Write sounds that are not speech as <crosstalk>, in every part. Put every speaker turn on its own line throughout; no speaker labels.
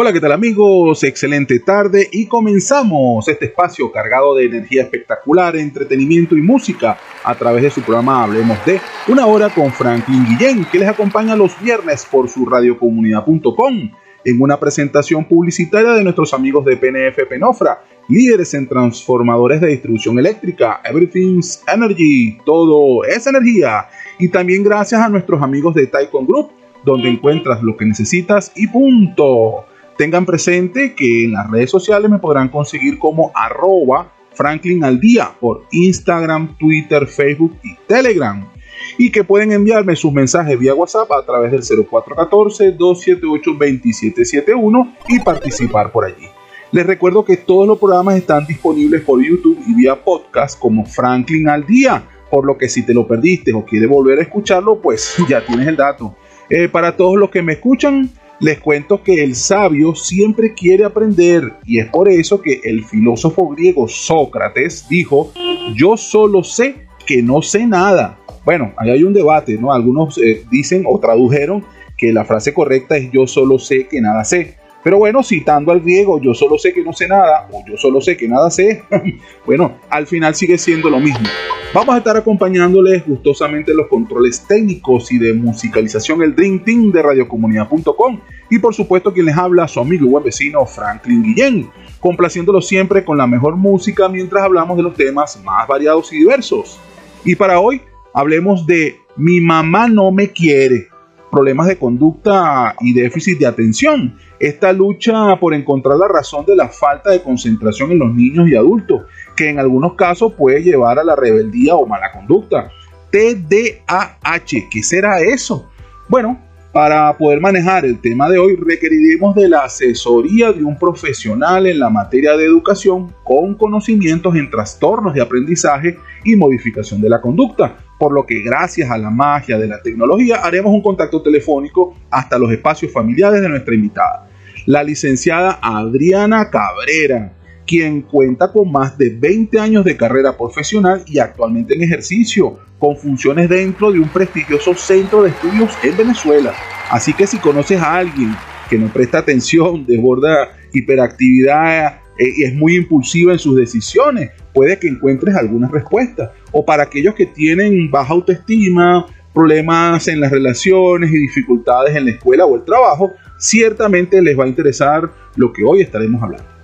Hola, ¿qué tal amigos? Excelente tarde y comenzamos este espacio cargado de energía espectacular, entretenimiento y música a través de su programa Hablemos de una hora con Franklin Guillén, que les acompaña los viernes por su radiocomunidad.com en una presentación publicitaria de nuestros amigos de PNF Penofra, líderes en transformadores de distribución eléctrica, Everything's Energy, todo es energía. Y también gracias a nuestros amigos de Taikon Group, donde encuentras lo que necesitas y punto. Tengan presente que en las redes sociales me podrán conseguir como arroba Franklin al día por Instagram, Twitter, Facebook y Telegram. Y que pueden enviarme sus mensajes vía WhatsApp a través del 0414-278-2771 y participar por allí. Les recuerdo que todos los programas están disponibles por YouTube y vía podcast como Franklin al día, por lo que si te lo perdiste o quieres volver a escucharlo, pues <laughs> ya tienes el dato. Eh, para todos los que me escuchan, les cuento que el sabio siempre quiere aprender y es por eso que el filósofo griego Sócrates dijo, yo solo sé que no sé nada. Bueno, ahí hay un debate, ¿no? Algunos eh, dicen o tradujeron que la frase correcta es yo solo sé que nada sé. Pero bueno, citando al griego, yo solo sé que no sé nada o yo solo sé que nada sé, <laughs> bueno, al final sigue siendo lo mismo. Vamos a estar acompañándoles gustosamente los controles técnicos y de musicalización, el Dream Team de radiocomunidad.com y por supuesto quien les habla, su amigo y buen vecino Franklin Guillén, complaciéndolo siempre con la mejor música mientras hablamos de los temas más variados y diversos. Y para hoy hablemos de Mi mamá no me quiere, problemas de conducta y déficit de atención. Esta lucha por encontrar la razón de la falta de concentración en los niños y adultos que en algunos casos puede llevar a la rebeldía o mala conducta. TDAH, ¿qué será eso? Bueno, para poder manejar el tema de hoy requeriremos de la asesoría de un profesional en la materia de educación con conocimientos en trastornos de aprendizaje y modificación de la conducta, por lo que gracias a la magia de la tecnología haremos un contacto telefónico hasta los espacios familiares de nuestra invitada, la licenciada Adriana Cabrera quien cuenta con más de 20 años de carrera profesional y actualmente en ejercicio, con funciones dentro de un prestigioso centro de estudios en Venezuela. Así que si conoces a alguien que no presta atención, desborda hiperactividad eh, y es muy impulsiva en sus decisiones, puede que encuentres algunas respuestas. O para aquellos que tienen baja autoestima, problemas en las relaciones y dificultades en la escuela o el trabajo, ciertamente les va a interesar lo que hoy estaremos hablando.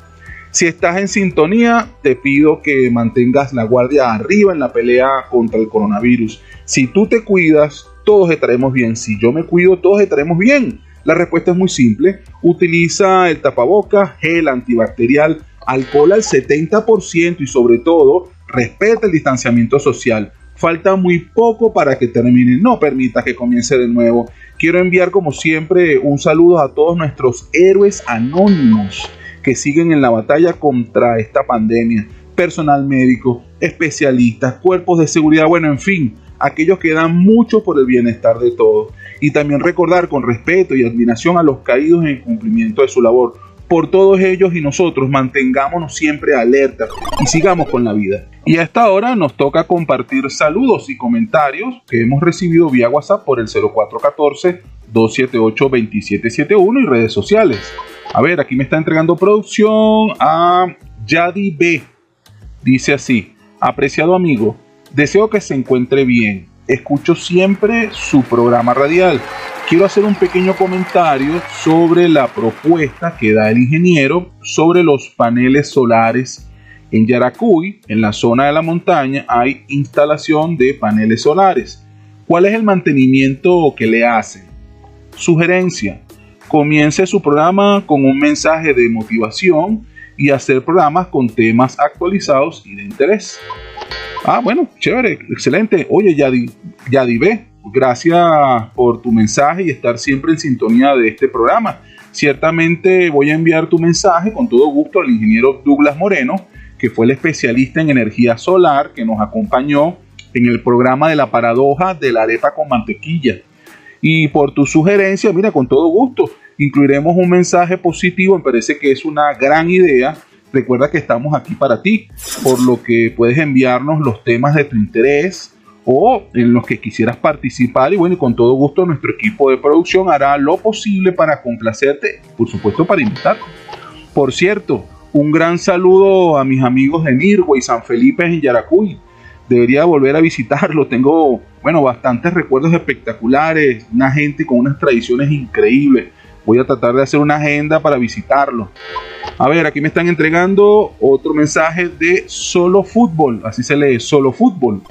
Si estás en sintonía, te pido que mantengas la guardia arriba en la pelea contra el coronavirus. Si tú te cuidas, todos estaremos bien. Si yo me cuido, todos estaremos bien. La respuesta es muy simple. Utiliza el tapaboca, gel antibacterial, alcohol al 70% y sobre todo, respeta el distanciamiento social. Falta muy poco para que termine. No permita que comience de nuevo. Quiero enviar como siempre un saludo a todos nuestros héroes anónimos que siguen en la batalla contra esta pandemia, personal médico, especialistas, cuerpos de seguridad, bueno, en fin, aquellos que dan mucho por el bienestar de todos. Y también recordar con respeto y admiración a los caídos en cumplimiento de su labor. Por todos ellos y nosotros mantengámonos siempre alerta y sigamos con la vida. Y a esta hora nos toca compartir saludos y comentarios que hemos recibido vía WhatsApp por el 0414 278 2771 y redes sociales. A ver, aquí me está entregando producción a Yadi B. Dice así, apreciado amigo, deseo que se encuentre bien. Escucho siempre su programa radial. Quiero hacer un pequeño comentario sobre la propuesta que da el ingeniero sobre los paneles solares. En Yaracuy, en la zona de la montaña, hay instalación de paneles solares. ¿Cuál es el mantenimiento que le hacen? Sugerencia, comience su programa con un mensaje de motivación y hacer programas con temas actualizados y de interés. Ah, bueno, chévere, excelente. Oye, Yadi, Yadi gracias por tu mensaje y estar siempre en sintonía de este programa. Ciertamente voy a enviar tu mensaje con todo gusto al ingeniero Douglas Moreno, que fue el especialista en energía solar que nos acompañó en el programa de la paradoja de la arepa con mantequilla. Y por tu sugerencia, mira, con todo gusto, incluiremos un mensaje positivo, me parece que es una gran idea. Recuerda que estamos aquí para ti, por lo que puedes enviarnos los temas de tu interés o en los que quisieras participar y bueno, y con todo gusto nuestro equipo de producción hará lo posible para complacerte, por supuesto para invitar. Por cierto, un gran saludo a mis amigos de Nirgua y San Felipe en Yaracuy. Debería volver a visitarlo. <laughs> Tengo, bueno, bastantes recuerdos espectaculares, una gente con unas tradiciones increíbles. Voy a tratar de hacer una agenda para visitarlo. A ver, aquí me están entregando otro mensaje de Solo Fútbol, así se lee, Solo Fútbol.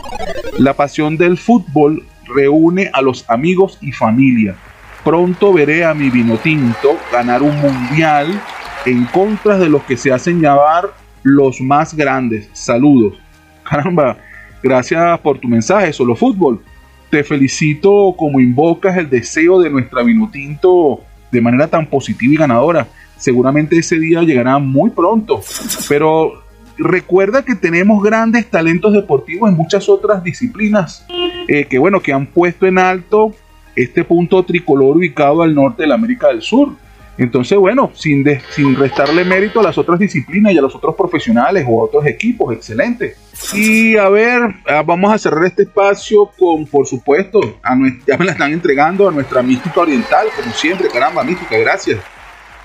La pasión del fútbol reúne a los amigos y familia. Pronto veré a mi vino tinto ganar un mundial en contra de los que se hacen llamar los más grandes. Saludos. Caramba, gracias por tu mensaje, Solo Fútbol. Te felicito como invocas el deseo de nuestra vino tinto de manera tan positiva y ganadora seguramente ese día llegará muy pronto. Pero recuerda que tenemos grandes talentos deportivos en muchas otras disciplinas eh, que bueno que han puesto en alto este punto tricolor ubicado al norte de la América del Sur. Entonces, bueno, sin, sin restarle mérito a las otras disciplinas y a los otros profesionales o a otros equipos, excelente. Y a ver, ah, vamos a cerrar este espacio con, por supuesto, a ya me la están entregando a nuestra mística oriental, como siempre, caramba, mística, gracias.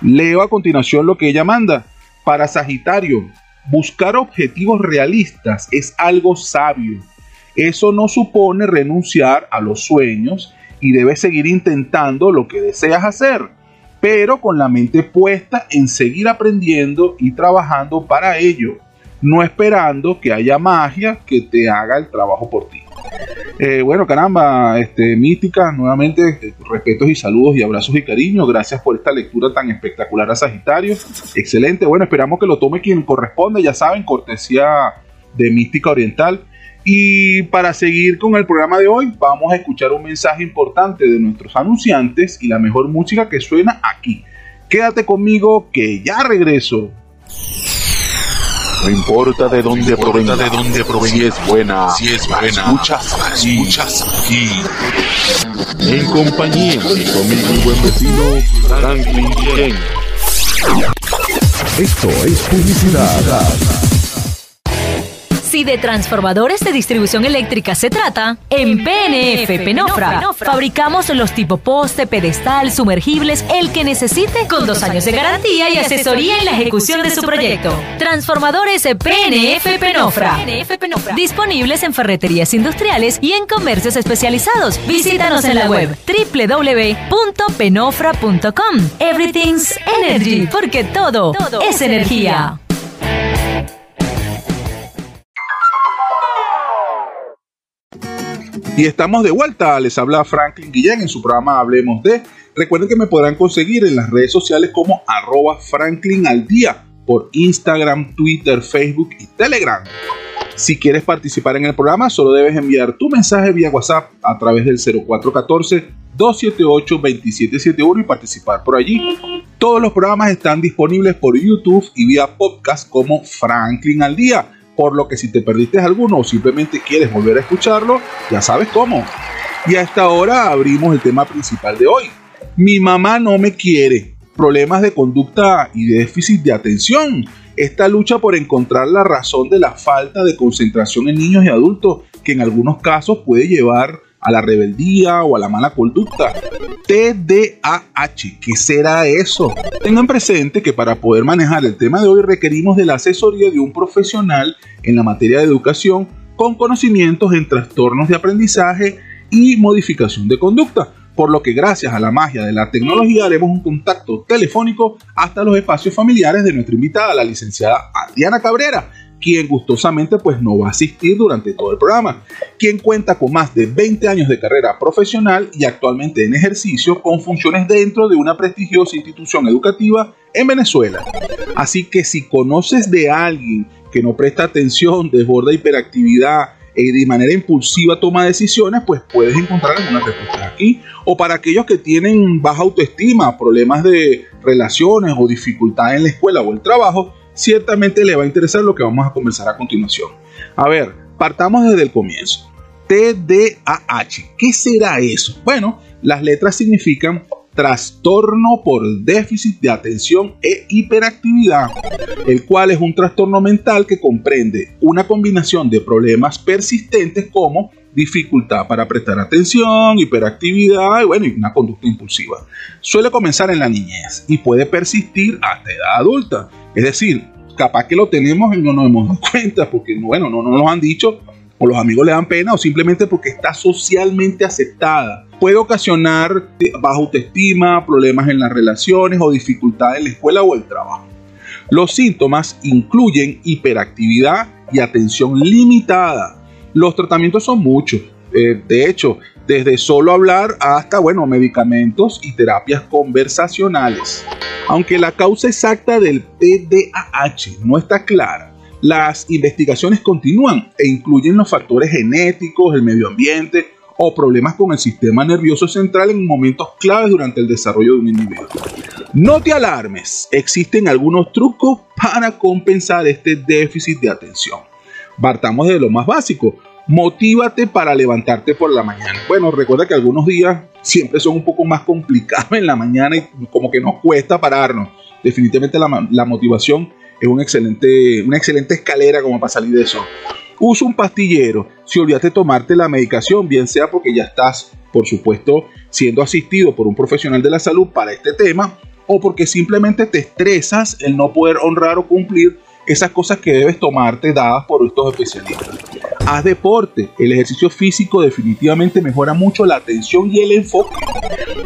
Leo a continuación lo que ella manda. Para Sagitario, buscar objetivos realistas es algo sabio. Eso no supone renunciar a los sueños y debes seguir intentando lo que deseas hacer, pero con la mente puesta en seguir aprendiendo y trabajando para ello, no esperando que haya magia que te haga el trabajo por ti. Eh, bueno, caramba, este, mística, nuevamente respetos y saludos y abrazos y cariño. Gracias por esta lectura tan espectacular a Sagitario. Excelente, bueno, esperamos que lo tome quien corresponde, ya saben, cortesía de Mística Oriental. Y para seguir con el programa de hoy, vamos a escuchar un mensaje importante de nuestros anunciantes y la mejor música que suena aquí. Quédate conmigo que ya regreso.
No importa de dónde provenga, de dónde provenga, si es buena, si es buena, escuchas, escuchas aquí. En compañía de conmigo mi buen vecino Franklin Ken.
Esto es publicidad.
Si de transformadores de distribución eléctrica se trata, en PNF Penofra fabricamos los tipo poste, pedestal, sumergibles, el que necesite, con dos años de garantía y asesoría en la ejecución de su proyecto. Transformadores PNF Penofra. Disponibles en ferreterías industriales y en comercios especializados. Visítanos en la web www.penofra.com. Everything's Energy, porque todo, es energía.
Y estamos de vuelta, les habla Franklin Guillén en su programa Hablemos de. Recuerden que me podrán conseguir en las redes sociales como arroba Franklin al día por Instagram, Twitter, Facebook y Telegram. Si quieres participar en el programa, solo debes enviar tu mensaje vía WhatsApp a través del 0414-278-2771 y participar por allí. Todos los programas están disponibles por YouTube y vía podcast como Franklin al día por lo que si te perdiste alguno o simplemente quieres volver a escucharlo, ya sabes cómo. Y hasta ahora abrimos el tema principal de hoy. Mi mamá no me quiere. Problemas de conducta y déficit de atención. Esta lucha por encontrar la razón de la falta de concentración en niños y adultos, que en algunos casos puede llevar a la rebeldía o a la mala conducta. TDAH, ¿qué será eso? Tengan presente que para poder manejar el tema de hoy requerimos de la asesoría de un profesional en la materia de educación con conocimientos en trastornos de aprendizaje y modificación de conducta, por lo que gracias a la magia de la tecnología haremos un contacto telefónico hasta los espacios familiares de nuestra invitada, la licenciada Adriana Cabrera, quien gustosamente pues no va a asistir durante todo el programa, quien cuenta con más de 20 años de carrera profesional y actualmente en ejercicio con funciones dentro de una prestigiosa institución educativa en Venezuela. Así que si conoces de alguien que no presta atención, desborda hiperactividad, y de manera impulsiva toma decisiones, pues puedes encontrar alguna respuesta aquí. O para aquellos que tienen baja autoestima, problemas de relaciones o dificultades en la escuela o el trabajo, ciertamente le va a interesar lo que vamos a conversar a continuación. A ver, partamos desde el comienzo. TDAH, ¿qué será eso? Bueno, las letras significan trastorno por déficit de atención e hiperactividad, el cual es un trastorno mental que comprende una combinación de problemas persistentes como dificultad para prestar atención, hiperactividad y bueno, una conducta impulsiva. Suele comenzar en la niñez y puede persistir hasta edad adulta. Es decir, capaz que lo tenemos y no nos hemos dado <laughs> cuenta porque bueno, no, no nos han dicho o los amigos le dan pena o simplemente porque está socialmente aceptada. Puede ocasionar baja autoestima, problemas en las relaciones o dificultades en la escuela o el trabajo. Los síntomas incluyen hiperactividad y atención limitada. Los tratamientos son muchos. Eh, de hecho, desde solo hablar hasta, bueno, medicamentos y terapias conversacionales. Aunque la causa exacta del TDAH no está clara, las investigaciones continúan e incluyen los factores genéticos, el medio ambiente o problemas con el sistema nervioso central en momentos claves durante el desarrollo de un individuo. No te alarmes, existen algunos trucos para compensar este déficit de atención. Partamos de lo más básico. Motívate para levantarte por la mañana. Bueno, recuerda que algunos días siempre son un poco más complicados en la mañana y como que nos cuesta pararnos. Definitivamente la, la motivación es excelente, una excelente escalera como para salir de eso. Usa un pastillero. Si olvidaste tomarte la medicación, bien sea porque ya estás, por supuesto, siendo asistido por un profesional de la salud para este tema, o porque simplemente te estresas el no poder honrar o cumplir esas cosas que debes tomarte dadas por estos especialistas. Haz deporte. El ejercicio físico definitivamente mejora mucho la atención y el enfoque.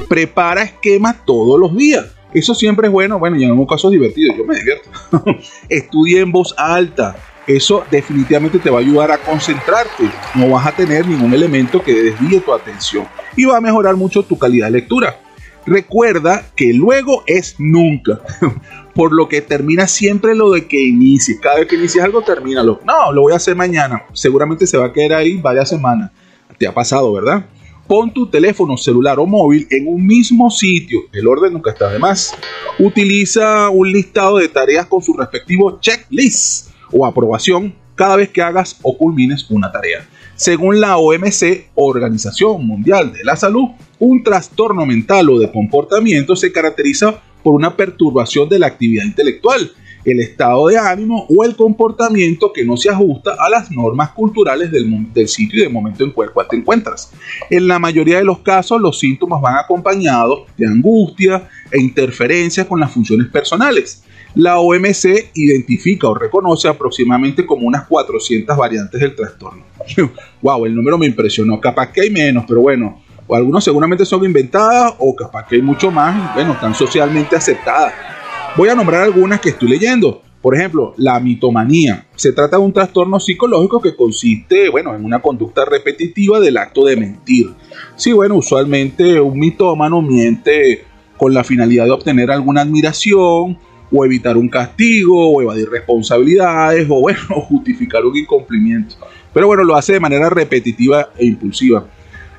Prepara esquemas todos los días. Eso siempre es bueno, bueno, y en algunos casos divertido, yo me divierto. <laughs> Estudia en voz alta. Eso definitivamente te va a ayudar a concentrarte. No vas a tener ningún elemento que desvíe tu atención y va a mejorar mucho tu calidad de lectura. Recuerda que luego es nunca, <laughs> por lo que termina siempre lo de que inicies. Cada vez que inicies algo, termínalo. No, lo voy a hacer mañana. Seguramente se va a quedar ahí varias semanas. Te ha pasado, ¿verdad? Pon tu teléfono celular o móvil en un mismo sitio. El orden nunca está de más. Utiliza un listado de tareas con su respectivo checklist o aprobación cada vez que hagas o culmines una tarea. Según la OMC, Organización Mundial de la Salud, un trastorno mental o de comportamiento se caracteriza por una perturbación de la actividad intelectual el estado de ánimo o el comportamiento que no se ajusta a las normas culturales del, sitio y del momento en el te encuentras. En la mayoría de los casos, los síntomas van acompañados de angustia e interferencia con las funciones personales. La OMC identifica o reconoce aproximadamente como unas 400 variantes del trastorno. <laughs> wow, el número me impresionó. Capaz que hay menos, pero bueno, algunos seguramente son inventadas o capaz que hay mucho más, bueno, están socialmente aceptadas. Voy a nombrar algunas que estoy leyendo. Por ejemplo, la mitomanía. Se trata de un trastorno psicológico que consiste, bueno, en una conducta repetitiva del acto de mentir. Sí, bueno, usualmente un mitómano miente con la finalidad de obtener alguna admiración o evitar un castigo o evadir responsabilidades o <laughs> bueno, justificar un incumplimiento. Pero bueno, lo hace de manera repetitiva e impulsiva.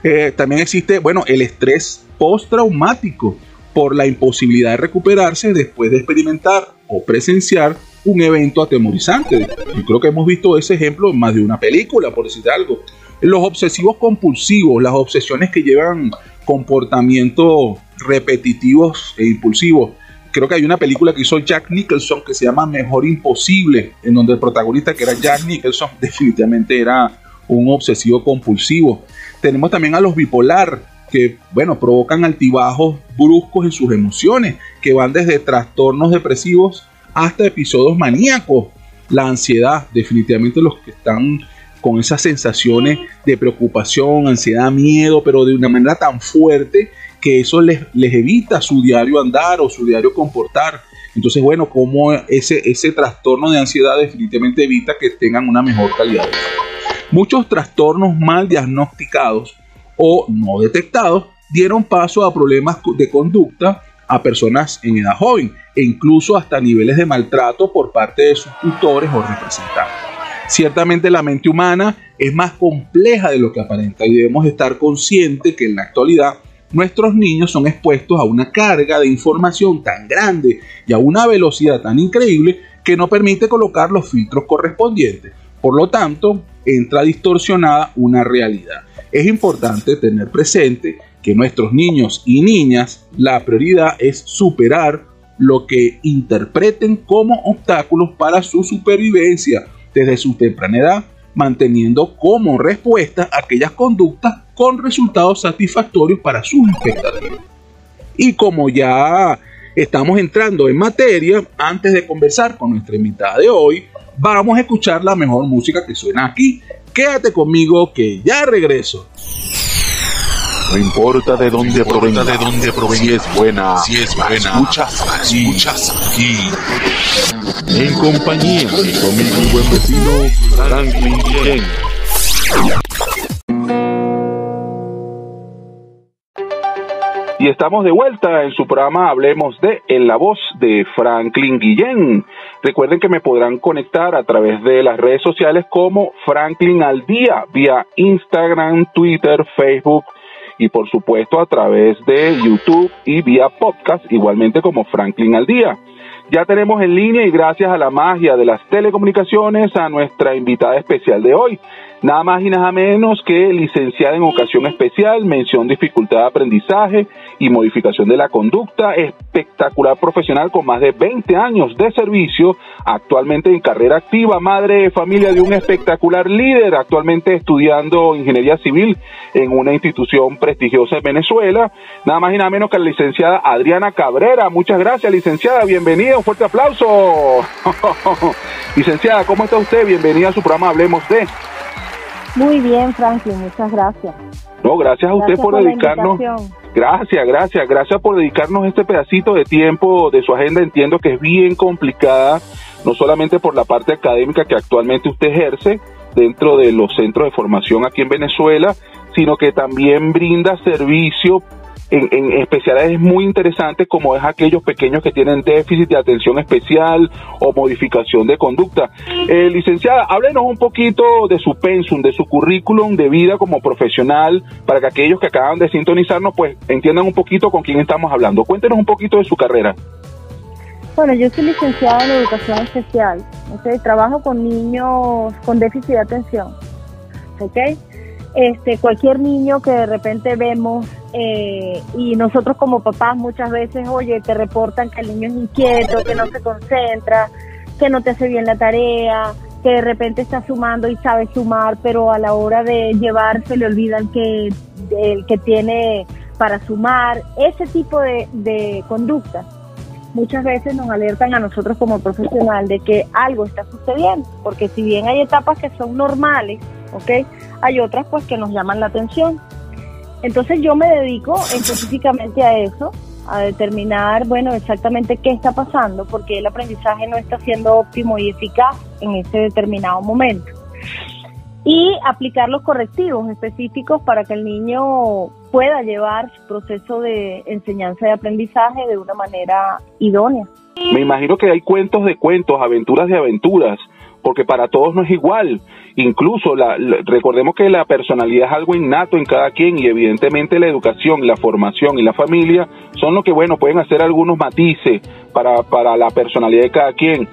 Eh, también existe, bueno, el estrés postraumático por la imposibilidad de recuperarse después de experimentar o presenciar un evento atemorizante. Yo creo que hemos visto ese ejemplo en más de una película, por decir algo. Los obsesivos compulsivos, las obsesiones que llevan comportamientos repetitivos e impulsivos. Creo que hay una película que hizo Jack Nicholson que se llama Mejor Imposible, en donde el protagonista que era Jack Nicholson <laughs> definitivamente era un obsesivo compulsivo. Tenemos también a los bipolar, que, bueno, provocan altibajos bruscos en sus emociones, que van desde trastornos depresivos hasta episodios maníacos. La ansiedad, definitivamente los que están con esas sensaciones de preocupación, ansiedad, miedo, pero de una manera tan fuerte que eso les, les evita su diario andar o su diario comportar. Entonces, bueno, como ese, ese trastorno de ansiedad definitivamente evita que tengan una mejor calidad de vida. Muchos trastornos mal diagnosticados o no detectados dieron paso a problemas de conducta a personas en edad joven e incluso hasta niveles de maltrato por parte de sus tutores o representantes. Ciertamente la mente humana es más compleja de lo que aparenta y debemos estar conscientes que en la actualidad nuestros niños son expuestos a una carga de información tan grande y a una velocidad tan increíble que no permite colocar los filtros correspondientes. Por lo tanto, entra distorsionada una realidad es importante tener presente que nuestros niños y niñas la prioridad es superar lo que interpreten como obstáculos para su supervivencia desde su temprana edad. manteniendo como respuesta aquellas conductas con resultados satisfactorios para sus expectativas. Y como ya estamos entrando en materia, antes de conversar con nuestra invitada de hoy, vamos a escuchar la mejor música que suena aquí. Quédate conmigo que ya regreso.
No importa de dónde provenga, de dónde provenga, si es buena, si es buena, escuchas, escuchas aquí. En compañía de conmigo mi buen vecino Franklin Guillén.
Y estamos de vuelta en su programa Hablemos de En la voz de Franklin Guillén. Recuerden que me podrán conectar a través de las redes sociales como Franklin al día, vía Instagram, Twitter, Facebook y por supuesto a través de YouTube y vía podcast, igualmente como Franklin al día. Ya tenemos en línea y gracias a la magia de las telecomunicaciones a nuestra invitada especial de hoy. Nada más y nada menos que licenciada en ocasión especial, mención dificultad de aprendizaje y modificación de la conducta, espectacular profesional con más de 20 años de servicio, actualmente en carrera activa, madre de familia de un espectacular líder, actualmente estudiando ingeniería civil en una institución prestigiosa en Venezuela. Nada más y nada menos que la licenciada Adriana Cabrera. Muchas gracias, licenciada. Bienvenida. Un fuerte aplauso. <laughs> licenciada, ¿cómo está usted? Bienvenida a su programa Hablemos de.
Muy bien, Franklin, muchas gracias.
No, gracias a usted por, dedicarnos. Gracias, gracias, gracias por dedicarnos este pedacito de tiempo de su agenda. Entiendo que es bien complicada, no solamente por la parte académica que actualmente usted ejerce dentro de los centros de formación aquí en Venezuela, sino que también brinda servicio en, especialidades muy interesantes como es aquellos pequeños que tienen déficit de atención especial o modificación de conducta. Eh, licenciada, háblenos un poquito de su pensum, de su currículum de vida como profesional, para que aquellos que acaban de sintonizarnos pues entiendan un poquito con quién estamos hablando. Cuéntenos un poquito de su carrera.
Bueno, yo soy licenciada en educación especial. Okay, trabajo con niños con déficit de atención. ¿okay? Este, cualquier niño que de repente vemos eh, y nosotros como papás muchas veces, oye, te reportan que el niño es inquieto, que no se concentra, que no te hace bien la tarea, que de repente está sumando y sabe sumar, pero a la hora de llevar se le olvida el que, el que tiene para sumar, ese tipo de, de conductas muchas veces nos alertan a nosotros como profesional de que algo está sucediendo, porque si bien hay etapas que son normales, ¿ok? Hay otras pues que nos llaman la atención. Entonces yo me dedico <laughs> específicamente a eso, a determinar, bueno, exactamente qué está pasando, porque el aprendizaje no está siendo óptimo y eficaz en ese determinado momento. Y aplicar los correctivos específicos para que el niño pueda llevar su proceso de enseñanza y aprendizaje de una manera idónea.
Me imagino que hay cuentos de cuentos, aventuras de aventuras, porque para todos no es igual. Incluso la, recordemos que la personalidad es algo innato en cada quien y evidentemente la educación, la formación y la familia son lo que, bueno, pueden hacer algunos matices para, para la personalidad de cada quien.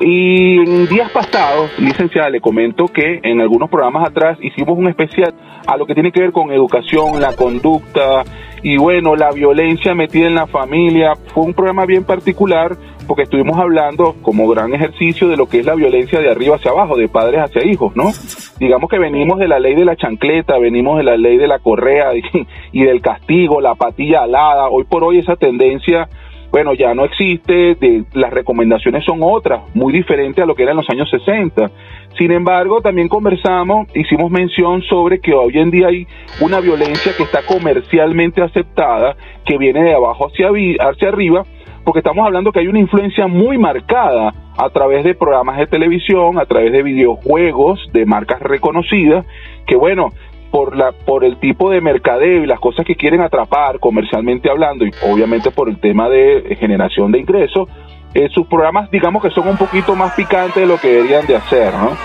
Y en días pasados, licenciada, le comento que en algunos programas atrás hicimos un especial a lo que tiene que ver con educación, la conducta y bueno, la violencia metida en la familia. Fue un programa bien particular porque estuvimos hablando como gran ejercicio de lo que es la violencia de arriba hacia abajo, de padres hacia hijos, ¿no? Digamos que venimos de la ley de la chancleta, venimos de la ley de la correa <laughs> y, del castigo, la patilla alada. Hoy por hoy esa tendencia bueno, ya no existe, de, las recomendaciones son otras, muy diferentes a lo que era en los años 60. Sin embargo, también conversamos, hicimos mención sobre que hoy en día hay una violencia que está comercialmente aceptada, que viene de abajo hacia, hacia arriba, porque estamos hablando que hay una influencia muy marcada a través de programas de televisión, a través de videojuegos de marcas reconocidas, que bueno, por la por el tipo de mercadeo y las cosas que quieren atrapar comercialmente hablando y obviamente por el tema de generación de ingresos, eh, sus programas digamos que son un poquito más picantes de lo que deberían de hacer, ¿no?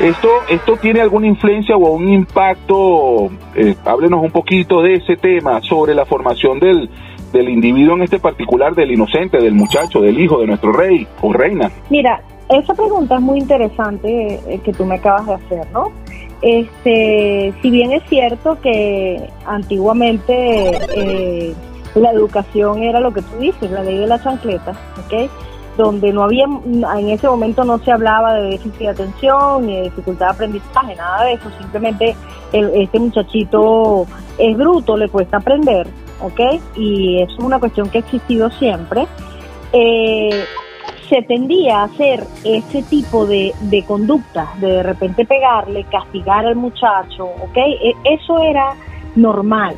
Esto, esto tiene alguna influencia o un impacto, eh, háblenos un poquito de ese tema sobre la formación del, del individuo en este particular, del inocente, del muchacho, del hijo de nuestro rey o reina?
Mira, esa pregunta es muy interesante eh, que tú me acabas de hacer, ¿no? Este, si bien es cierto que antiguamente eh, la educación era lo que tú dices, la ley de la chancleta, ¿ok? donde no había, en ese momento no se hablaba de déficit de atención ni de dificultad de aprendizaje, nada de eso, simplemente este muchachito es bruto, le cuesta aprender, ¿ok? Y es una cuestión que ha existido siempre. Eh, se tendía a hacer ese tipo de, de conductas, de de repente pegarle, castigar al muchacho, ¿ok? E, eso era normal.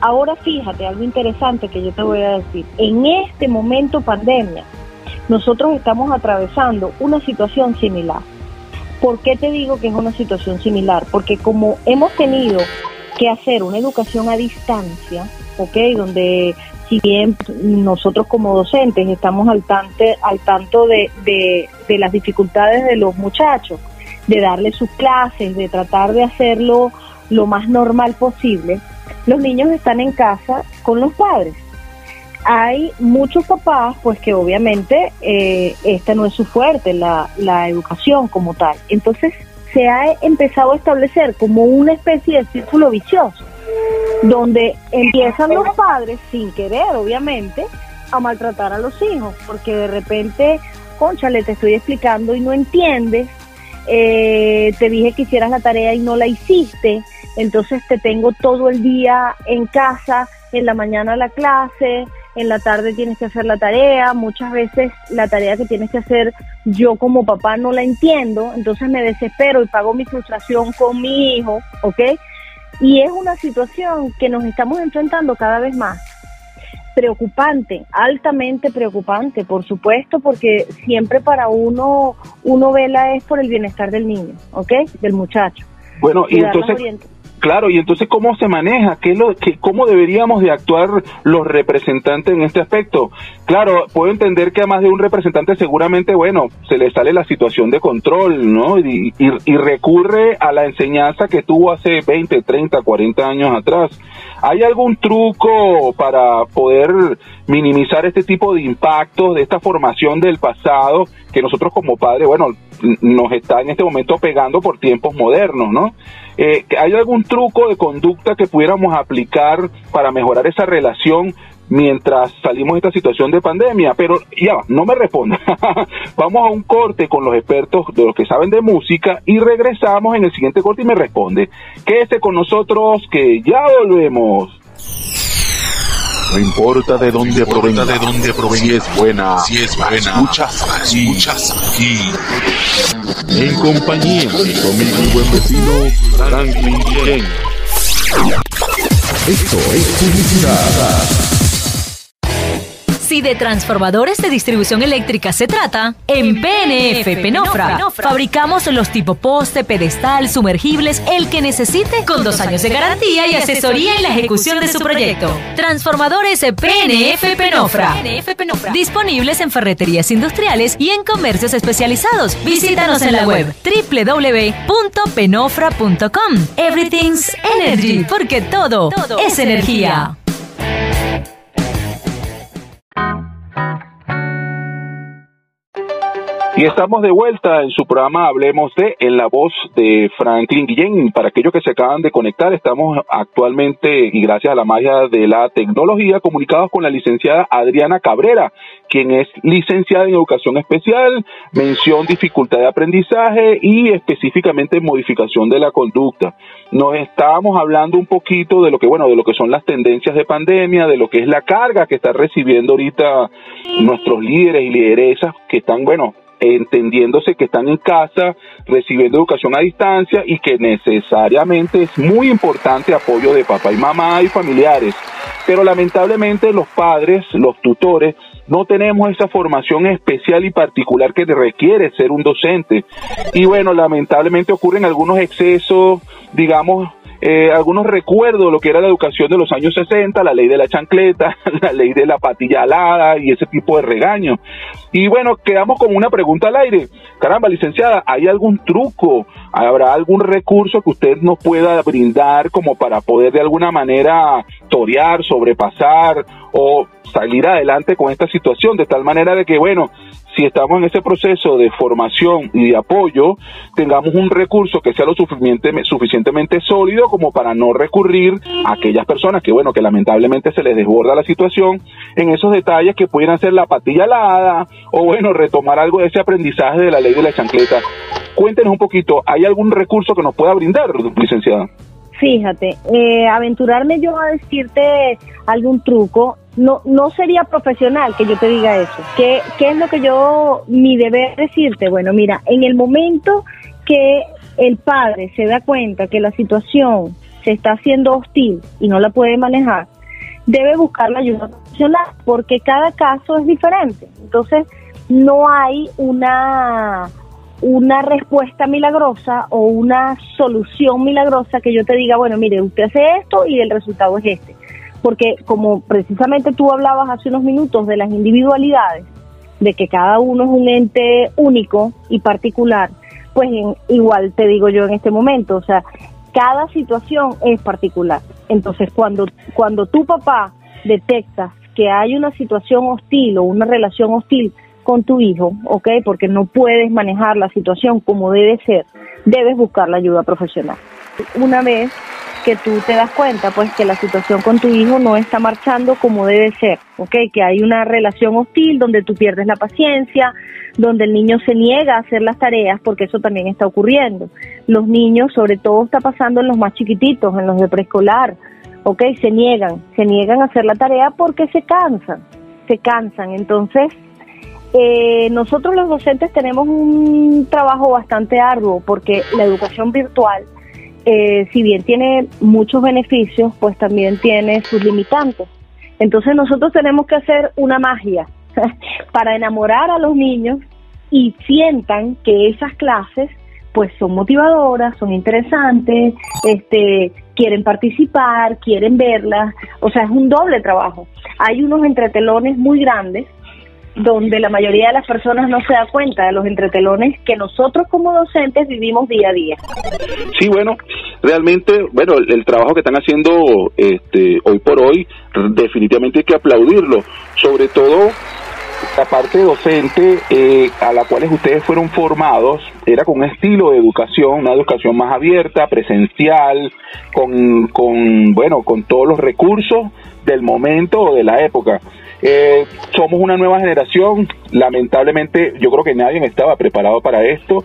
Ahora fíjate, algo interesante que yo te voy a decir. En este momento pandemia, nosotros estamos atravesando una situación similar. ¿Por qué te digo que es una situación similar? Porque como hemos tenido que hacer una educación a distancia, ¿ok? Donde si bien nosotros como docentes estamos al, al tanto de, de las dificultades de los muchachos, de darle sus clases, de tratar de hacerlo lo más normal posible, los niños están en casa con los padres. Hay muchos papás, pues que obviamente eh, esta no es su fuerte, la, la educación como tal. Entonces se ha empezado a establecer como una especie de círculo vicioso, donde empiezan los padres, sin querer obviamente, a maltratar a los hijos, porque de repente, concha, le te estoy explicando y no entiendes, eh, te dije que hicieras la tarea y no la hiciste, entonces te tengo todo el día en casa, en la mañana la clase, en la tarde tienes que hacer la tarea, muchas veces la tarea que tienes que hacer yo como papá no la entiendo, entonces me desespero y pago mi frustración con mi hijo, ¿ok? Y es una situación que nos estamos enfrentando cada vez más. Preocupante, altamente preocupante, por supuesto, porque siempre para uno, uno vela es por el bienestar del niño, ¿ok? Del muchacho.
Bueno, y entonces... Claro, y entonces cómo se maneja, ¿Qué lo, qué, cómo deberíamos de actuar los representantes en este aspecto. Claro, puedo entender que a más de un representante seguramente, bueno, se le sale la situación de control, ¿no? Y, y, recurre a la enseñanza que tuvo hace 20, 30, 40 años atrás. ¿Hay algún truco para poder minimizar este tipo de impactos de esta formación del pasado que nosotros como padres, bueno, nos está en este momento pegando por tiempos modernos, ¿no? Eh, ¿Hay algún truco de conducta que pudiéramos aplicar para mejorar esa relación mientras salimos de esta situación de pandemia? Pero ya, no me responda. <laughs> Vamos a un corte con los expertos de los que saben de música y regresamos en el siguiente corte y me responde. Quédese con nosotros que ya volvemos.
No importa de dónde provenga, de dónde provenga, si es buena, si es buena, escuchas aquí, escuchas aquí. En compañía de mi buen vecino Franklin Ken.
Esto es publicidad.
Si de transformadores de distribución eléctrica se trata, en PNF Penofra fabricamos los tipo poste, pedestal, sumergibles, el que necesite, con dos años de garantía y asesoría en la ejecución de su proyecto. Transformadores PNF Penofra. Disponibles en ferreterías industriales y en comercios especializados. Visítanos en la web www.penofra.com. Everything's Energy, porque todo es energía. Thank you.
Y estamos de vuelta en su programa Hablemos de en la voz de Franklin Guillén. Para aquellos que se acaban de conectar, estamos actualmente y gracias a la magia de la tecnología comunicados con la licenciada Adriana Cabrera, quien es licenciada en educación especial, mención dificultad de aprendizaje y específicamente modificación de la conducta. Nos estábamos hablando un poquito de lo que bueno, de lo que son las tendencias de pandemia, de lo que es la carga que están recibiendo ahorita nuestros líderes y lideresas que están bueno, entendiéndose que están en casa, recibiendo educación a distancia y que necesariamente es muy importante apoyo de papá y mamá y familiares. Pero lamentablemente los padres, los tutores, no tenemos esa formación especial y particular que requiere ser un docente. Y bueno, lamentablemente ocurren algunos excesos, digamos, eh, algunos recuerdos de lo que era la educación de los años 60, la ley de la chancleta, <laughs> la ley de la patilla alada y ese tipo de regaños. Y bueno, quedamos con una pregunta al aire. Caramba, licenciada, ¿hay algún truco? ¿Habrá algún recurso que usted nos pueda brindar como para poder de alguna manera torear, sobrepasar o salir adelante con esta situación, de tal manera de que, bueno, si estamos en ese proceso de formación y de apoyo, tengamos un recurso que sea lo suficientemente, suficientemente sólido como para no recurrir a aquellas personas que, bueno, que lamentablemente se les desborda la situación en esos detalles que pudieran ser la patilla alada o, bueno, retomar algo de ese aprendizaje de la ley de la chancleta. Cuéntenos un poquito, ¿hay algún recurso que nos pueda brindar, licenciada?
Fíjate, eh, aventurarme yo a decirte algún truco no, no sería profesional que yo te diga eso. ¿Qué, ¿Qué es lo que yo, mi deber decirte? Bueno, mira, en el momento que el padre se da cuenta que la situación se está haciendo hostil y no la puede manejar, debe buscar la ayuda profesional porque cada caso es diferente. Entonces, no hay una una respuesta milagrosa o una solución milagrosa que yo te diga, bueno, mire, usted hace esto y el resultado es este porque como precisamente tú hablabas hace unos minutos de las individualidades, de que cada uno es un ente único y particular, pues igual te digo yo en este momento, o sea, cada situación es particular. Entonces, cuando, cuando tu papá detecta que hay una situación hostil o una relación hostil con tu hijo, ¿ok? Porque no puedes manejar la situación como debe ser, debes buscar la ayuda profesional. Una vez que tú te das cuenta pues que la situación con tu hijo no está marchando como debe ser, ¿ok? Que hay una relación hostil donde tú pierdes la paciencia, donde el niño se niega a hacer las tareas, porque eso también está ocurriendo. Los niños, sobre todo está pasando en los más chiquititos, en los de preescolar, ¿ok? Se niegan, se niegan a hacer la tarea porque se cansan, se cansan. Entonces, eh, nosotros los docentes tenemos un trabajo bastante arduo porque la educación virtual eh, si bien tiene muchos beneficios, pues también tiene sus limitantes. Entonces nosotros tenemos que hacer una magia <laughs> para enamorar a los niños y sientan que esas clases pues son motivadoras, son interesantes, este, quieren participar, quieren verlas, o sea, es un doble trabajo. Hay unos entretelones muy grandes donde la mayoría de las personas no se da cuenta de los entretelones que nosotros como docentes vivimos día a día.
Sí, bueno, realmente, bueno, el, trabajo que están haciendo este, hoy por hoy, definitivamente hay que aplaudirlo, sobre todo la parte docente eh, a la cual ustedes fueron formados era con un estilo de educación, una educación más abierta, presencial, con, con bueno, con todos los recursos del momento o de la época. Eh, somos una nueva generación, lamentablemente yo creo que nadie estaba preparado para esto.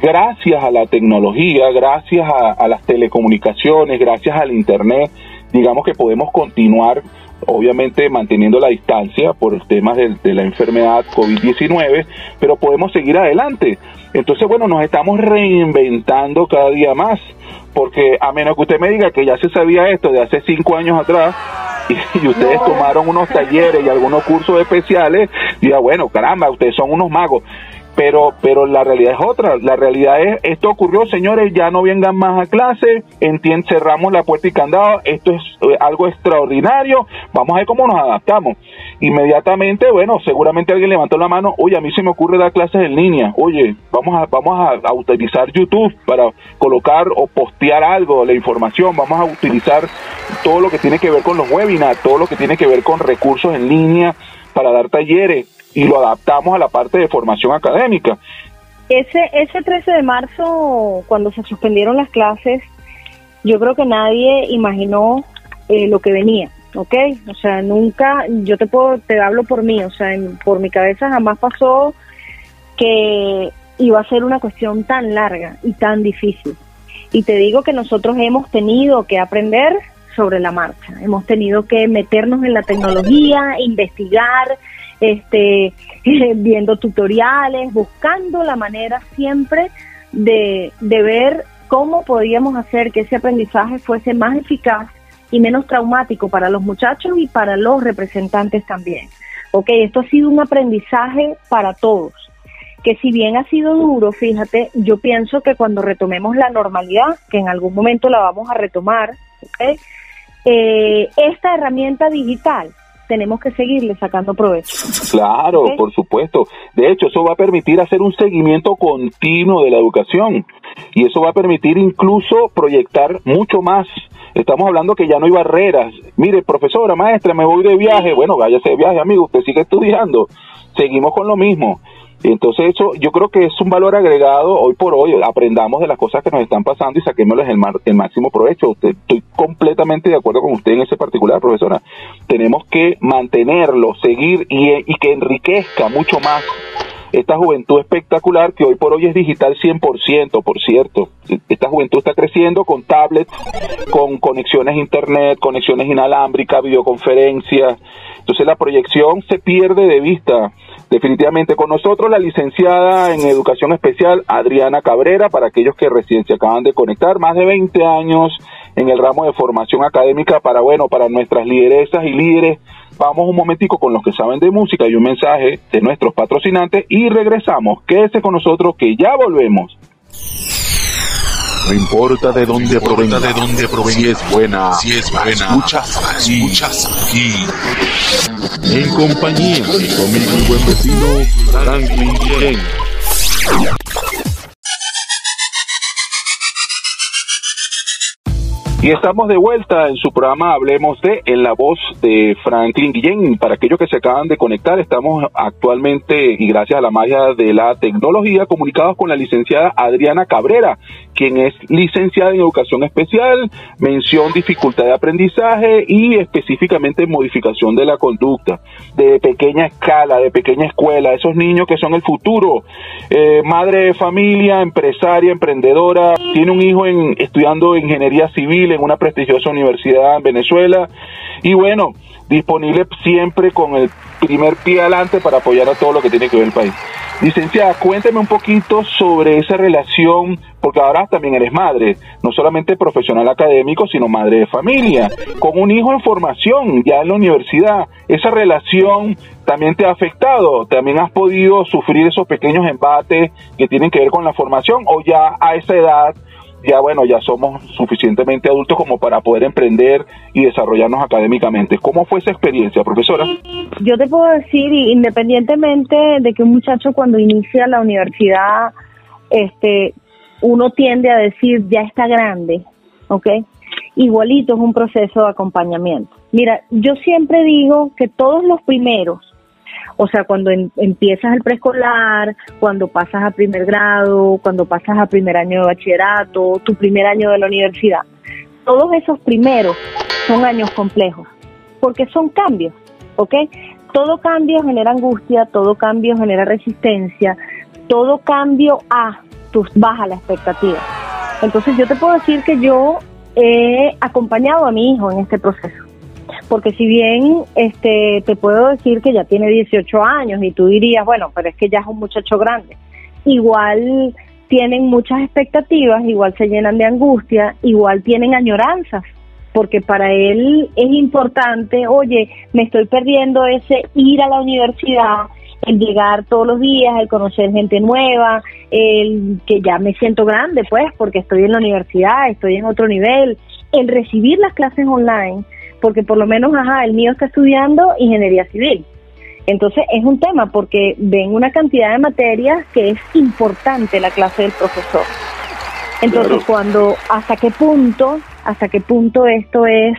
Gracias a la tecnología, gracias a, las telecomunicaciones, gracias al Internet, digamos que podemos continuar obviamente manteniendo la distancia por temas de, de la enfermedad COVID-19, pero podemos seguir adelante. Entonces, bueno, nos estamos reinventando cada día más, porque a menos que usted me diga que ya se sabía esto de hace cinco años atrás, <laughs> y, ustedes tomaron unos talleres y algunos cursos especiales, y bueno, caramba, ustedes son unos magos pero pero la realidad es otra. La realidad es esto ocurrió señores ya no vengan más a clase entiend, cerramos la puerta y candado esto es eh, algo extraordinario vamos a ver cómo nos adaptamos. Inmediatamente bueno seguramente alguien levantó la mano oye a mí se me ocurre dar clases en línea oye vamos a vamos a, utilizar YouTube para colocar o postear algo la información vamos a utilizar todo lo que tiene que ver con los webinars todo lo que tiene que ver con recursos en línea para dar talleres y lo adaptamos a la parte de formación académica.
Ese, ese 13 de marzo, cuando se suspendieron las clases, yo creo que nadie imaginó eh, lo que venía, ¿ok? O sea, nunca, yo te puedo, te hablo por mí, o sea, por mi cabeza jamás pasó que iba a ser una cuestión tan larga y tan difícil. Y te digo que nosotros hemos tenido que aprender sobre la marcha, hemos tenido que meternos en la tecnología, investigar, este, <laughs> viendo tutoriales, buscando la manera siempre de, de ver cómo podíamos hacer que ese aprendizaje fuese más eficaz y menos traumático para los muchachos y para los representantes también. Ok, esto ha sido un aprendizaje para todos, que si bien ha sido duro, fíjate, yo pienso que cuando retomemos la normalidad, que en algún momento la vamos a retomar, eh, esta herramienta digital tenemos que seguirle sacando provecho.
Claro, por supuesto. De hecho, eso va a permitir hacer un seguimiento continuo de la educación y eso va a permitir incluso proyectar mucho más. Estamos hablando que ya no hay barreras. Mire, profesora, maestra, me voy de viaje. Bueno, váyase de viaje, amigo, usted sigue estudiando. Seguimos con lo mismo. Entonces eso yo creo que es un valor agregado hoy por hoy, aprendamos de las cosas que nos están pasando y saquémosles el, el máximo provecho. estoy completamente de acuerdo con usted en ese particular, profesora. Tenemos que mantenerlo, seguir y, y que enriquezca mucho más esta juventud espectacular que hoy por hoy es digital 100%, por cierto. Esta juventud está creciendo con tablets, con conexiones internet, conexiones inalámbricas, videoconferencias. Entonces la proyección se pierde de vista definitivamente con nosotros la licenciada en educación especial Adriana Cabrera, para aquellos que recién se acaban de conectar, más de 20 años en el ramo de formación académica para, bueno, para nuestras lideresas y líderes. Vamos un momentico con los que saben de música y un mensaje de nuestros patrocinantes y regresamos. Quédese con nosotros que ya volvemos.
No importa de dónde provenga, de dónde provenga, si es buena, si es buena, escuchas, escuchas aquí. En compañía y conmigo mi buen vecino Franklin Jen.
Y estamos de vuelta en su programa Hablemos de en la voz de Franklin Guillén. Para aquellos que se acaban de conectar, estamos actualmente y gracias a la magia de la tecnología comunicados con la licenciada Adriana Cabrera, quien es licenciada en educación especial, mención dificultad de aprendizaje y específicamente modificación de la conducta, de pequeña escala, de pequeña escuela, esos niños que son el futuro, eh, madre de familia, empresaria, emprendedora, tiene un hijo en, estudiando ingeniería civil en una prestigiosa universidad en Venezuela y bueno, disponible siempre con el primer pie adelante para apoyar a todo lo que tiene que ver el país. Licenciada, cuénteme un poquito sobre esa relación, porque ahora también eres madre, no solamente profesional académico, sino madre de familia, con un hijo en formación ya en la universidad. ¿Esa relación también te ha afectado? ¿También has podido sufrir esos pequeños embates que tienen que ver con la formación o ya a esa edad ya bueno, ya somos suficientemente adultos como para poder emprender y desarrollarnos académicamente. ¿Cómo fue esa experiencia, profesora?
Yo te puedo decir, independientemente de que un muchacho cuando inicia la universidad, este, uno tiende a decir ya está grande, ¿ok? Igualito es un proceso de acompañamiento. Mira, yo siempre digo que todos los primeros o sea, cuando empiezas el preescolar, cuando pasas a primer grado, cuando pasas a primer año de bachillerato, tu primer año de la universidad. Todos esos primeros son años complejos, porque son cambios, ¿ok? Todo cambio genera angustia, todo cambio genera resistencia, todo cambio a tus baja la expectativa. Entonces yo te puedo decir que yo he acompañado a mi hijo en este proceso porque si bien este te puedo decir que ya tiene 18 años y tú dirías, bueno, pero es que ya es un muchacho grande, igual tienen muchas expectativas, igual se llenan de angustia, igual tienen añoranzas, porque para él es importante, oye, me estoy perdiendo ese ir a la universidad, el llegar todos los días, el conocer gente nueva, el que ya me siento grande, pues, porque estoy en la universidad, estoy en otro nivel, el recibir las clases online, porque por lo menos, ajá, el mío está estudiando ingeniería civil. Entonces es un tema porque ven una cantidad de materias que es importante la clase del profesor. Entonces cuando, hasta qué punto, hasta qué punto esto es,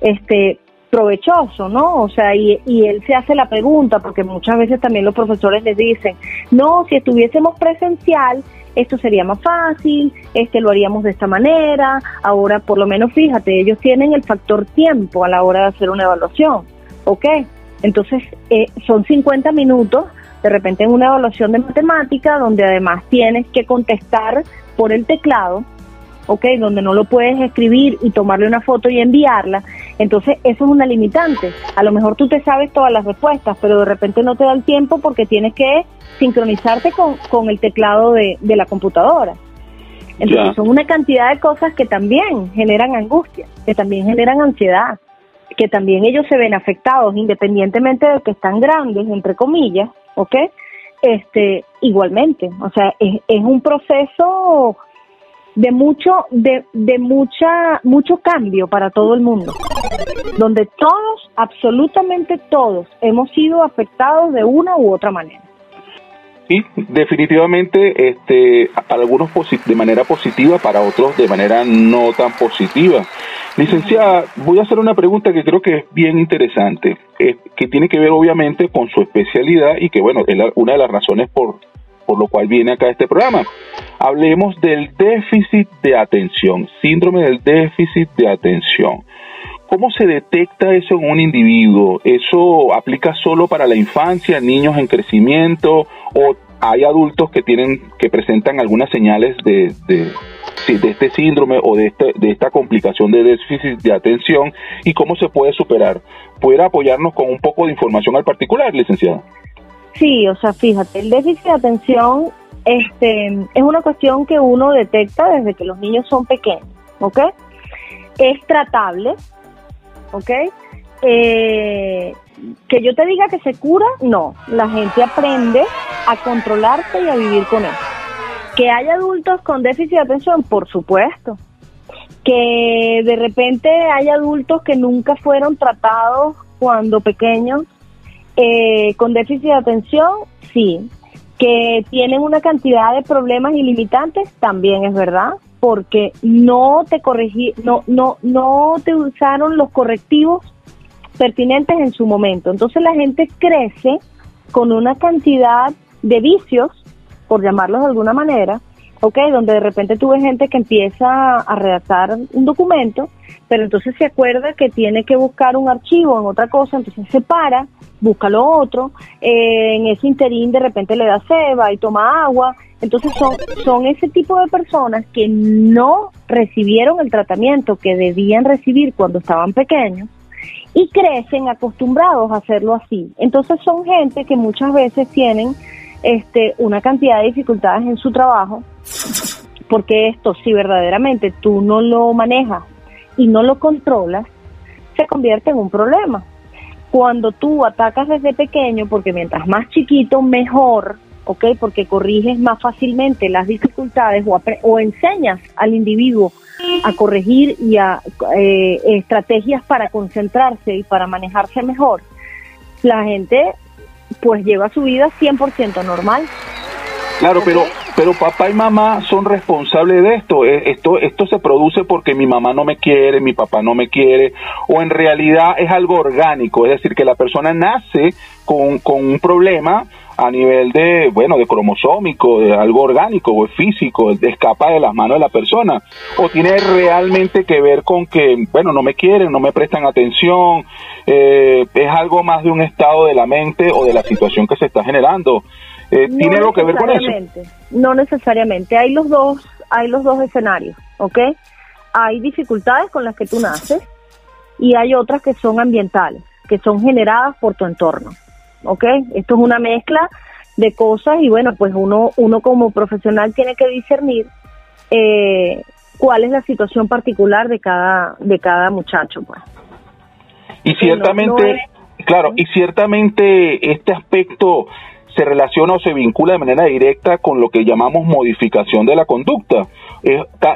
este, provechoso, ¿no? O sea, y, y, él se hace la pregunta, porque muchas veces también los profesores les dicen, no, si estuviésemos presencial, esto sería más fácil, este lo haríamos de esta manera, ahora por lo menos fíjate, ellos tienen el factor tiempo a la hora de hacer una evaluación, ¿ok? Entonces eh, son 50 minutos, de repente en una evaluación de matemática, donde además tienes que contestar por el teclado, ¿ok? Donde no lo puedes escribir y tomarle una foto y enviarla. Entonces, eso es una limitante. A lo mejor tú te sabes todas las respuestas, pero de repente no te da el tiempo porque tienes que sincronizarte con, con el teclado de, de la computadora. Entonces, son una cantidad de cosas que también generan angustia, que también generan ansiedad, que también ellos se ven afectados, independientemente de que están grandes, entre comillas, ¿ok? Este, igualmente, o sea, es, es un proceso de mucho, de, de mucha, mucho cambio para todo el mundo, donde todos, absolutamente todos, hemos sido afectados de una u otra manera.
Y definitivamente, este, algunos de manera positiva, para otros de manera no tan positiva. Licenciada, voy a hacer una pregunta que creo que es bien interesante, que tiene que ver obviamente con su especialidad y que bueno, es una de las razones por, por lo cual viene acá este programa. Hablemos del déficit de atención, síndrome del déficit de atención. ¿Cómo se detecta eso en un individuo? ¿Eso aplica solo para la infancia, niños en crecimiento o hay adultos que tienen que presentan algunas señales de, de, este síndrome o de, este, de esta complicación de déficit de atención y cómo se puede superar? ¿Puede apoyarnos con un poco de información al particular, licenciada?
Sí, o sea, fíjate, el déficit de atención este, es una cuestión que uno detecta desde que los niños son pequeños, ¿ok? Es tratable, ¿ok? Eh, que yo te diga que se cura, no. La gente aprende a controlarse y a vivir con eso. Que hay adultos con déficit de atención, por supuesto. Que de repente hay adultos que nunca fueron tratados cuando pequeños eh, con déficit de atención, sí. Que tienen una cantidad de problemas ilimitantes, también es verdad, porque no te corregí, no, no, no te usaron los correctivos pertinentes en su momento. Entonces la gente crece con una cantidad de vicios, por llamarlos de alguna manera, ¿ok? Donde de repente tuve gente que empieza a redactar un documento, pero entonces se acuerda que tiene que buscar un archivo en otra cosa, entonces se para, busca lo otro, eh, en ese interín de repente le da ceba y toma agua, entonces son, son ese tipo de personas que no recibieron el tratamiento que debían recibir cuando estaban pequeños y crecen acostumbrados a hacerlo así. Entonces son gente que muchas veces tienen este, una cantidad de dificultades en su trabajo, porque esto si verdaderamente tú no lo manejas y no lo controlas, se convierte en un problema. Cuando tú atacas desde pequeño, porque mientras más chiquito, mejor, ¿ok? Porque corriges más fácilmente las dificultades o, o enseñas al individuo a corregir y a eh, estrategias para concentrarse y para manejarse mejor, la gente pues lleva su vida 100% normal.
Claro, pero pero papá y mamá son responsables de esto. Eh, esto esto se produce porque mi mamá no me quiere, mi papá no me quiere, o en realidad es algo orgánico, es decir, que la persona nace con, con un problema a nivel de, bueno, de cromosómico, de algo orgánico o físico, escapa de las manos de la persona, o tiene realmente que ver con que, bueno, no me quieren, no me prestan atención, eh, es algo más de un estado de la mente o de la situación que se está generando. Eh, ¿Tiene algo que ver con eso?
No necesariamente, hay los dos, hay los dos escenarios, ¿ok? Hay dificultades con las que tú naces y hay otras que son ambientales, que son generadas por tu entorno. ¿ok? Esto es una mezcla de cosas y bueno, pues uno, uno como profesional tiene que discernir eh, cuál es la situación particular de cada, de cada muchacho, pues.
Y ciertamente, claro, y ciertamente este aspecto se relaciona o se vincula de manera directa con lo que llamamos modificación de la conducta.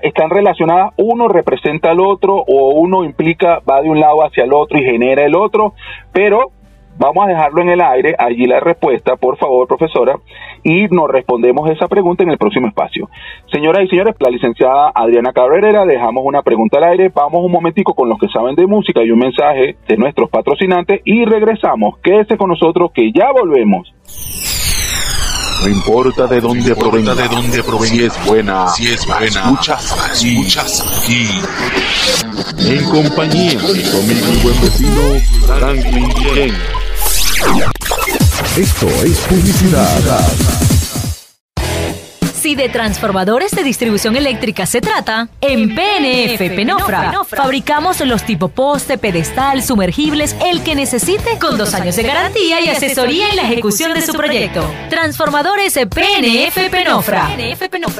están relacionadas, uno representa al otro o uno implica, va de un lado hacia el otro y genera el otro, pero Vamos a dejarlo en el aire, allí la respuesta, por favor, profesora, y nos respondemos esa pregunta en el próximo espacio. Señoras y señores, la licenciada Adriana Cabrera, dejamos una pregunta al aire, vamos un momentico con los que saben de música y un mensaje de nuestros patrocinantes y regresamos. Quédese con nosotros que ya volvemos.
No importa de dónde provenga, de dónde provenga, si es buena, si es buena, escuchas, escuchas aquí. En compañía con mi buen vecino Franklin Ken.
Esto es publicidad.
Si de transformadores de distribución eléctrica se trata, en PNF Penofra fabricamos los tipo poste, pedestal, sumergibles, el que necesite, con dos años de garantía y asesoría en la ejecución de su proyecto. Transformadores PNF Penofra.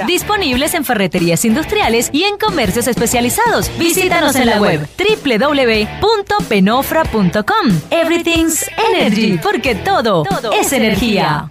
Disponibles en ferreterías industriales y en comercios especializados. Visítanos en la web www.penofra.com. Everything's Energy, porque todo es energía.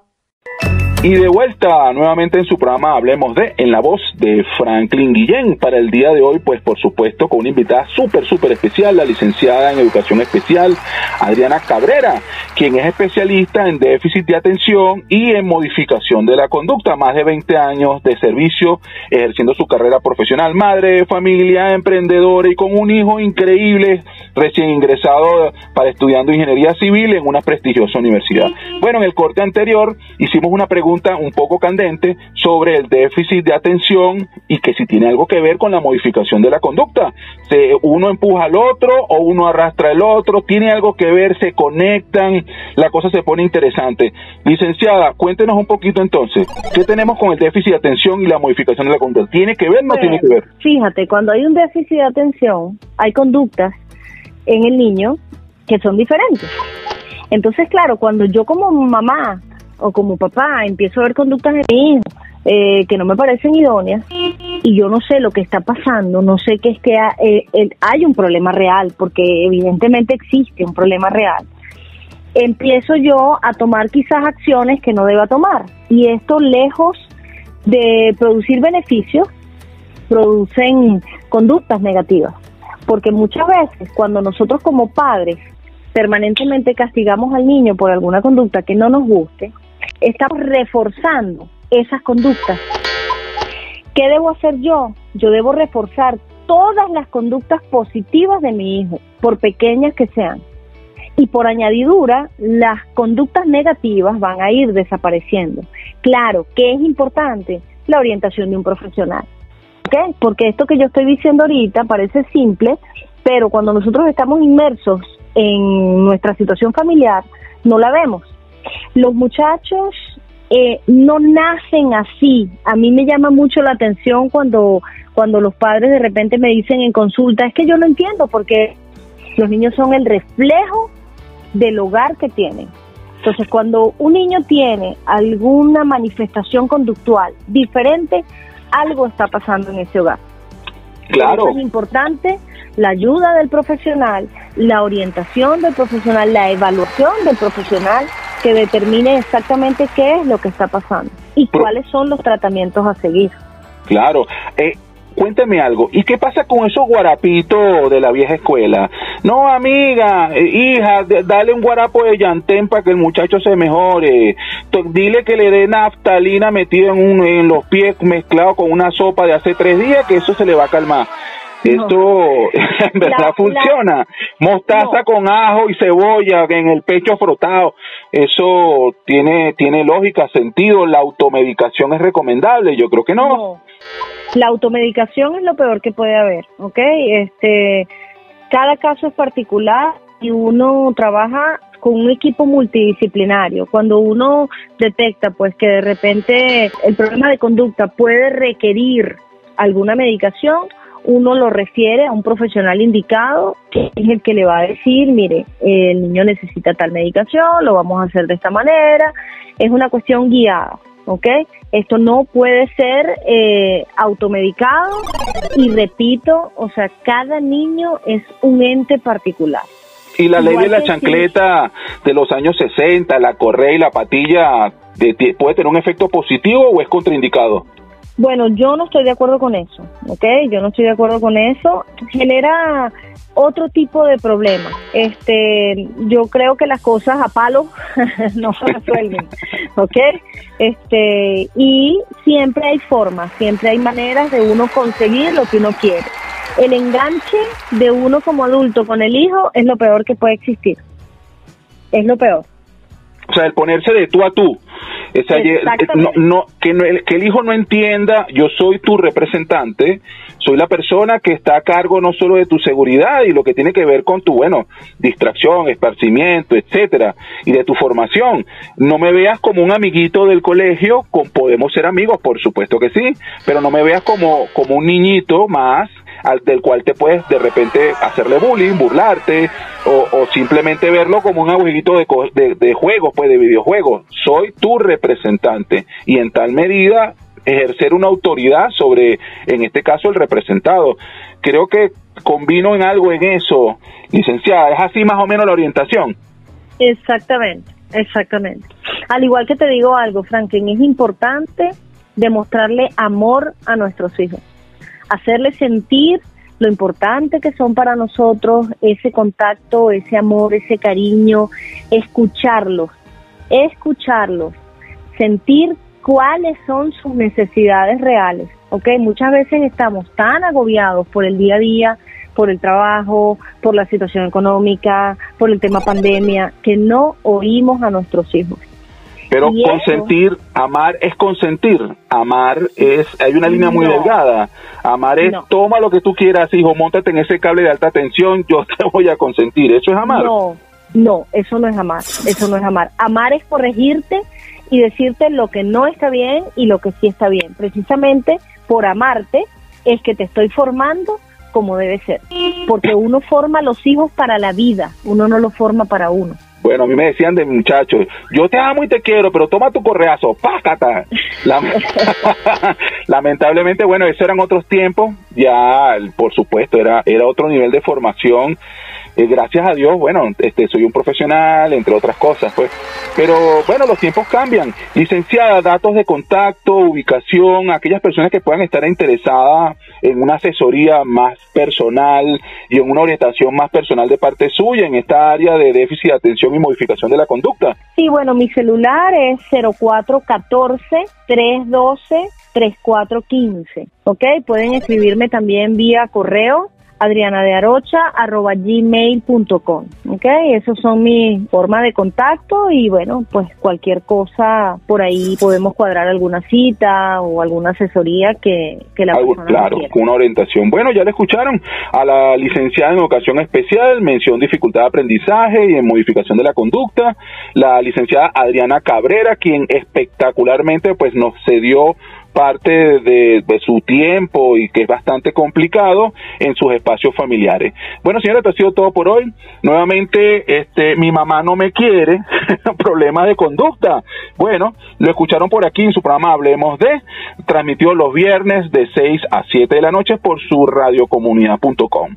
Y de vuelta nuevamente en su programa Hablemos de, en la voz de Franklin Guillén. Para el día de hoy, pues por supuesto, con una invitada súper, súper especial, la licenciada en Educación Especial, Adriana Cabrera, quien es especialista en déficit de atención y en modificación de la conducta. Más de 20 años de servicio ejerciendo su carrera profesional. Madre de familia, emprendedora y con un hijo increíble, recién ingresado para estudiando ingeniería civil en una prestigiosa universidad. Bueno, en el corte anterior hicimos una pregunta un poco candente sobre el déficit de atención y que si tiene algo que ver con la modificación de la conducta. Se, uno empuja al otro o uno arrastra al otro, tiene algo que ver, se conectan, la cosa se pone interesante. Licenciada, cuéntenos un poquito entonces, ¿qué tenemos con el déficit de atención y la modificación de la conducta? ¿Tiene que ver o no tiene que ver?
Fíjate, cuando hay un déficit de atención, hay conductas en el niño que son diferentes. Entonces, claro, cuando yo como mamá o como papá empiezo a ver conductas de mi hijo eh, que no me parecen idóneas y yo no sé lo que está pasando, no sé que es que eh, hay un problema real, porque evidentemente existe un problema real, empiezo yo a tomar quizás acciones que no deba tomar. Y esto lejos de producir beneficios, producen conductas negativas. Porque muchas veces cuando nosotros como padres permanentemente castigamos al niño por alguna conducta que no nos guste, estamos reforzando esas conductas. ¿Qué debo hacer yo? Yo debo reforzar todas las conductas positivas de mi hijo, por pequeñas que sean. Y por añadidura, las conductas negativas van a ir desapareciendo. Claro, ¿qué es importante? La orientación de un profesional. ¿Okay? Porque esto que yo estoy diciendo ahorita parece simple, pero cuando nosotros estamos inmersos en nuestra situación familiar, no la vemos. Los muchachos eh, no nacen así. A mí me llama mucho la atención cuando, cuando los padres de repente me dicen en consulta, es que yo no entiendo porque los niños son el reflejo del hogar que tienen. Entonces, cuando un niño tiene alguna manifestación conductual diferente, algo está pasando en ese hogar.
Claro.
es importante la ayuda del profesional, la orientación del profesional, la evaluación del profesional que determine exactamente qué es lo que está pasando y cuáles son los tratamientos a seguir.
Claro. Eh, cuénteme algo, ¿y qué pasa con esos guarapitos de la vieja escuela? No, amiga, eh, hija, dale un guarapo de llantén para que el muchacho se mejore. dile que le dé naftalina metida en, en los pies mezclado con una sopa de hace tres días, que eso se le va a calmar. Esto <laughs> en verdad funciona. Mostaza con ajo y cebolla en el pecho frotado. Eso tiene, tiene lógica, sentido. La automedicación es recomendable. Yo creo que no.
La automedicación es lo peor que puede haber, ¿ok? Este, cada caso es particular y uno trabaja con un equipo multidisciplinario. Cuando uno detecta pues que de repente el problema de conducta puede requerir alguna medicación, uno lo refiere a un profesional indicado, que es el que le va a decir, mire, el niño necesita tal medicación, lo vamos a hacer de esta manera. Es una cuestión guiada, ¿ok? Esto no puede ser eh, automedicado y repito, o sea, cada niño es un ente particular.
Y la ley de la chancleta de los años 60, la correa y la patilla, ¿puede tener un efecto positivo o es contraindicado?
Bueno, yo no estoy de acuerdo con eso, ¿ok? Yo no estoy de acuerdo con eso. Genera otro tipo de problema. Este, yo creo que las cosas a palo <laughs> no se resuelven, ¿ok? Este, y siempre hay formas, siempre hay maneras de uno conseguir lo que uno quiere. El enganche de uno como adulto con el hijo es lo peor que puede existir. Es lo peor.
O sea, el ponerse de tú a tú. No, no, que, que el hijo no entienda, yo soy tu representante, soy la persona que está a cargo no solo de tu seguridad y lo que tiene que ver con tu, bueno, distracción, esparcimiento, etcétera, y de tu formación. No me veas como un amiguito del colegio, con, podemos ser amigos, por supuesto que sí, pero no me veas como, como un niñito más al, del cual te puedes de repente hacerle bullying, burlarte o, simplemente verlo como un abuelito de, de, de juegos, pues de videojuegos. Soy tu representante y en tal medida ejercer una autoridad sobre, en este caso, el representado. Creo que combino en algo en eso, licenciada. ¿Es así más o menos la orientación?
Exactamente, exactamente. Al igual que te digo algo, Franklin, es importante demostrarle amor a nuestros hijos, hacerles sentir lo importante que son para nosotros, ese contacto, ese amor, ese cariño, escucharlos, escucharlos, sentir cuáles son sus necesidades reales, ¿ok? Muchas veces estamos tan agobiados por el día a día, por el trabajo, por la situación económica, por el tema pandemia, que no oímos a nuestros hijos.
Pero consentir, amar es consentir, amar es, hay una línea muy delgada, amar es toma lo que tú quieras, hijo, montate en ese cable de alta tensión, yo <laughs> te voy a consentir, ¿eso es amar?
No, no, eso no es amar, eso no es amar. Amar es corregirte y decirte lo que no está bien y lo que sí está bien. Precisamente por amarte es que te estoy formando como debe ser, porque uno forma a los hijos para la vida, uno no los forma para uno.
Bueno, a mí me decían de muchachos, yo te amo y te quiero, pero toma tu correazo, pácata. <laughs> Lamentablemente, bueno, esos eran otros tiempos, ya por supuesto era, era otro nivel de formación eh, gracias a Dios, bueno, este, soy un profesional, entre otras cosas, pues. Pero bueno, los tiempos cambian. Licenciada, datos de contacto, ubicación, aquellas personas que puedan estar interesadas en una asesoría más personal y en una orientación más personal de parte suya en esta área de déficit de atención y modificación de la conducta.
Sí, bueno, mi celular es 0414 312 3415, ¿ok? Pueden escribirme también vía correo adriana de arocha arroba gmail.com. ¿Ok? Esos son mis formas de contacto y bueno, pues cualquier cosa por ahí podemos cuadrar alguna cita o alguna asesoría que, que la
Algo, Claro, una orientación. Bueno, ya le escucharon a la licenciada en educación especial, mención dificultad de aprendizaje y en modificación de la conducta, la licenciada Adriana Cabrera, quien espectacularmente pues nos cedió parte de, su tiempo y que es bastante complicado en sus espacios familiares. Bueno, señora, esto ha sido todo por hoy. Nuevamente, este, mi mamá no me quiere, <laughs> problemas de conducta. Bueno, lo escucharon por aquí en su programa Hablemos de, transmitió los viernes de 6 a 7 de la noche por su radiocomunidad.com.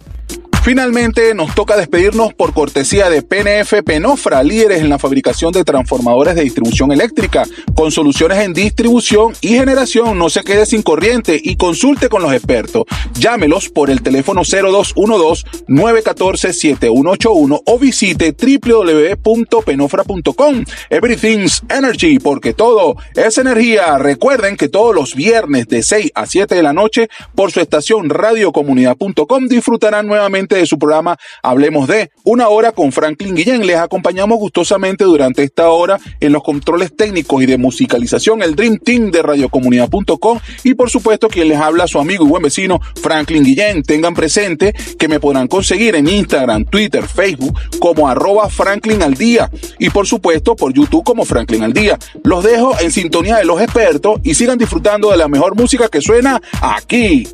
Finalmente nos toca despedirnos por cortesía de PNF Penofra, líderes en la fabricación de transformadores de distribución eléctrica, con soluciones en distribución y generación. No se quede sin corriente y consulte con los expertos. Llámelos por el teléfono 0212-914-7181 o visite www.penofra.com. Everything's Energy, porque todo es energía. Recuerden que todos los viernes de 6 a 7 de la noche por su estación radiocomunidad.com disfrutarán nuevamente de su programa Hablemos de una hora con Franklin Guillén. Les acompañamos gustosamente durante esta hora en los controles técnicos y de musicalización, el Dream Team de radiocomunidad.com y por supuesto quien les habla su amigo y buen vecino Franklin Guillén. Tengan presente que me podrán conseguir en Instagram, Twitter, Facebook como arroba Franklin al día y por supuesto por YouTube como Franklin al día. Los dejo en sintonía de los expertos y sigan disfrutando de la mejor música que suena aquí.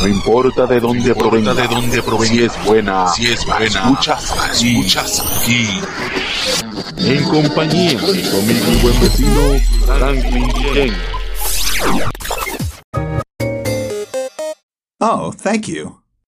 No importa de dónde provenga, de dónde provenga, si es buena, si es buena, escuchas, escuchas aquí. En compañía de conmigo buen vecino Franklin Ken.
Oh, thank you.